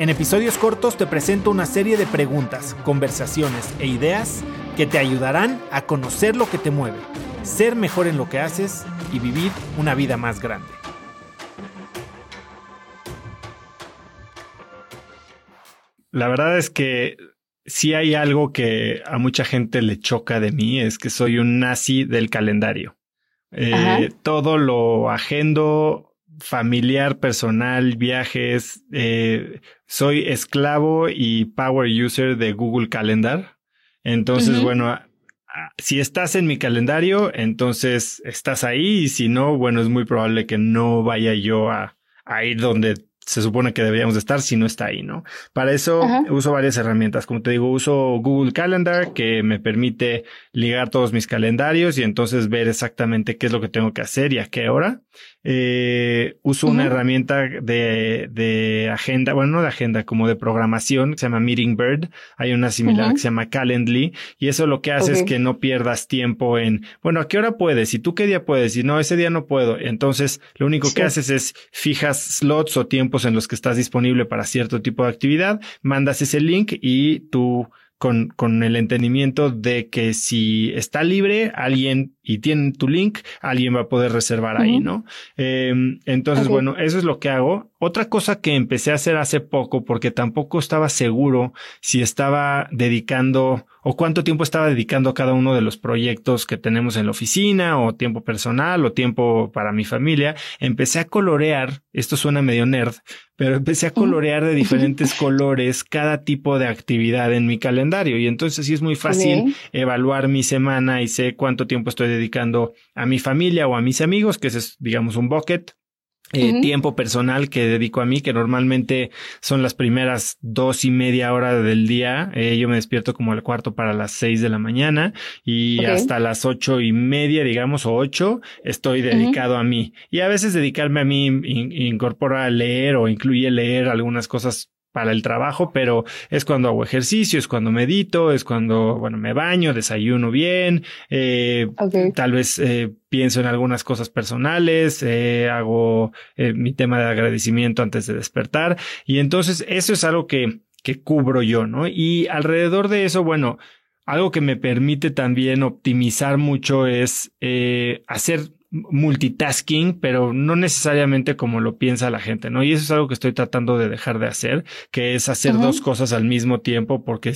En episodios cortos te presento una serie de preguntas, conversaciones e ideas que te ayudarán a conocer lo que te mueve, ser mejor en lo que haces y vivir una vida más grande. La verdad es que si hay algo que a mucha gente le choca de mí, es que soy un nazi del calendario. Eh, todo lo agendo, familiar, personal, viajes. Eh, soy esclavo y power user de Google Calendar. Entonces, bueno, si estás en mi calendario, entonces estás ahí y si no, bueno, es muy probable que no vaya yo a, a ir donde se supone que deberíamos estar si no está ahí, ¿no? Para eso uso varias herramientas. Como te digo, uso Google Calendar que me permite ligar todos mis calendarios y entonces ver exactamente qué es lo que tengo que hacer y a qué hora. Eh, uso una herramienta de, de, agenda, bueno, no de agenda, como de programación que se llama Meeting Bird. Hay una similar que se llama Calendly y eso lo que hace es que no pierdas tiempo en, bueno, ¿a qué hora puedes? ¿Y tú qué día puedes? Y no, ese día no puedo. Entonces, lo único que haces es fijas slots o tiempos en los que estás disponible para cierto tipo de actividad, mandas ese link y tú con, con el entendimiento de que si está libre, alguien y tiene tu link, alguien va a poder reservar ahí, ¿no? Em, entonces, bueno, eso es lo que hago. Otra cosa que empecé a hacer hace poco, porque tampoco estaba seguro si estaba dedicando o cuánto tiempo estaba dedicando a cada uno de los proyectos que tenemos en la oficina o tiempo personal o tiempo para mi familia, empecé a colorear, esto suena medio nerd, pero empecé a colorear de diferentes colores cada tipo de actividad en mi calendario. Y entonces sí es muy fácil evaluar mi semana y sé cuánto tiempo estoy dedicando a mi familia o a mis amigos, que es digamos un bucket eh, tiempo personal que dedico a mí, que normalmente son las primeras dos y media hora del día. Eh, yo me despierto como al cuarto para las seis de la mañana y hasta las ocho y media, digamos, o ocho, estoy dedicado a mí. Y a veces dedicarme a mí incorpora leer o incluye leer algunas cosas para el trabajo, pero es cuando hago ejercicio, es cuando medito, es cuando, bueno, me baño, desayuno bien, eh, tal vez eh, pienso en algunas cosas personales, eh, hago eh, mi tema de agradecimiento antes de despertar y entonces eso es algo que, que cubro yo, ¿no? Y alrededor de eso, bueno, algo que me permite también optimizar mucho es eh, hacer multitasking, pero no necesariamente como lo piensa la gente, ¿no? Y eso es algo que estoy tratando de dejar de hacer, que es hacer dos cosas al mismo tiempo, porque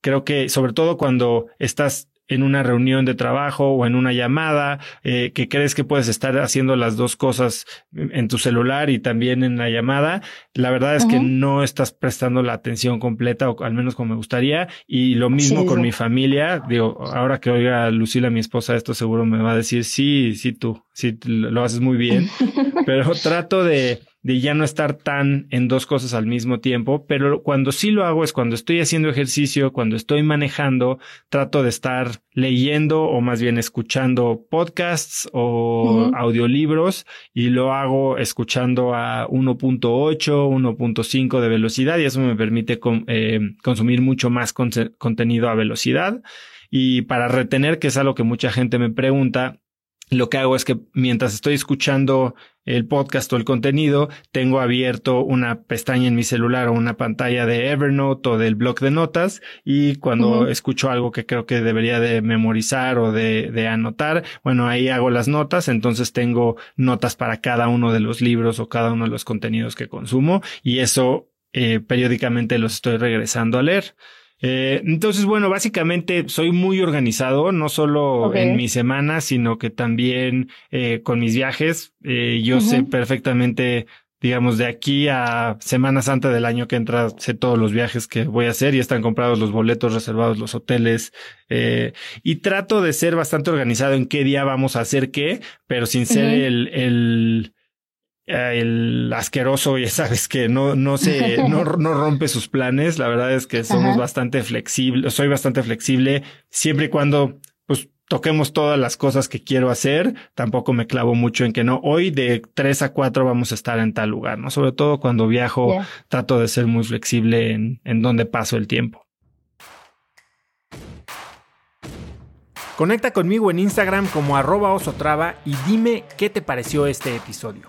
creo que sobre todo cuando estás en una reunión de trabajo o en una llamada, eh, que crees que puedes estar haciendo las dos cosas en tu celular y también en la llamada, la verdad es que no estás prestando la atención completa o al menos como me gustaría. Y lo mismo con mi familia. Digo, ahora que oiga Lucila, mi esposa, esto seguro me va a decir, sí, sí, tú, sí, lo haces muy bien, pero trato de de ya no estar tan en dos cosas al mismo tiempo, pero cuando sí lo hago es cuando estoy haciendo ejercicio, cuando estoy manejando, trato de estar leyendo o más bien escuchando podcasts o audiolibros y lo hago escuchando a 1.8, 1.5 de velocidad y eso me permite eh, consumir mucho más contenido a velocidad. Y para retener, que es algo que mucha gente me pregunta, lo que hago es que mientras estoy escuchando el podcast o el contenido, tengo abierto una pestaña en mi celular o una pantalla de Evernote o del blog de notas y cuando escucho algo que creo que debería de memorizar o de, de, anotar, bueno, ahí hago las notas, entonces tengo notas para cada uno de los libros o cada uno de los contenidos que consumo y eso eh, periódicamente los estoy regresando a leer. Eh, entonces, bueno, básicamente soy muy organizado, no solo en mi semana, sino que también eh, con mis viajes. Eh, yo sé perfectamente, digamos, de aquí a Semana Santa del año que entra, sé todos los viajes que voy a hacer y están comprados los boletos, reservados los hoteles. y trato de ser bastante organizado en qué día vamos a hacer qué, pero sin ser el, el el asqueroso, ya sabes que no, no se, no, no rompe sus planes. La verdad es que somos bastante flexibles, soy bastante flexible siempre y cuando pues toquemos todas las cosas que quiero hacer, tampoco me clavo mucho en que no, hoy de 3 a 4 vamos a estar en tal lugar, ¿no? Sobre todo cuando viajo, trato de ser muy flexible en, en dónde paso el tiempo. Conecta conmigo en Instagram como arroba osotrava y dime qué te pareció este episodio.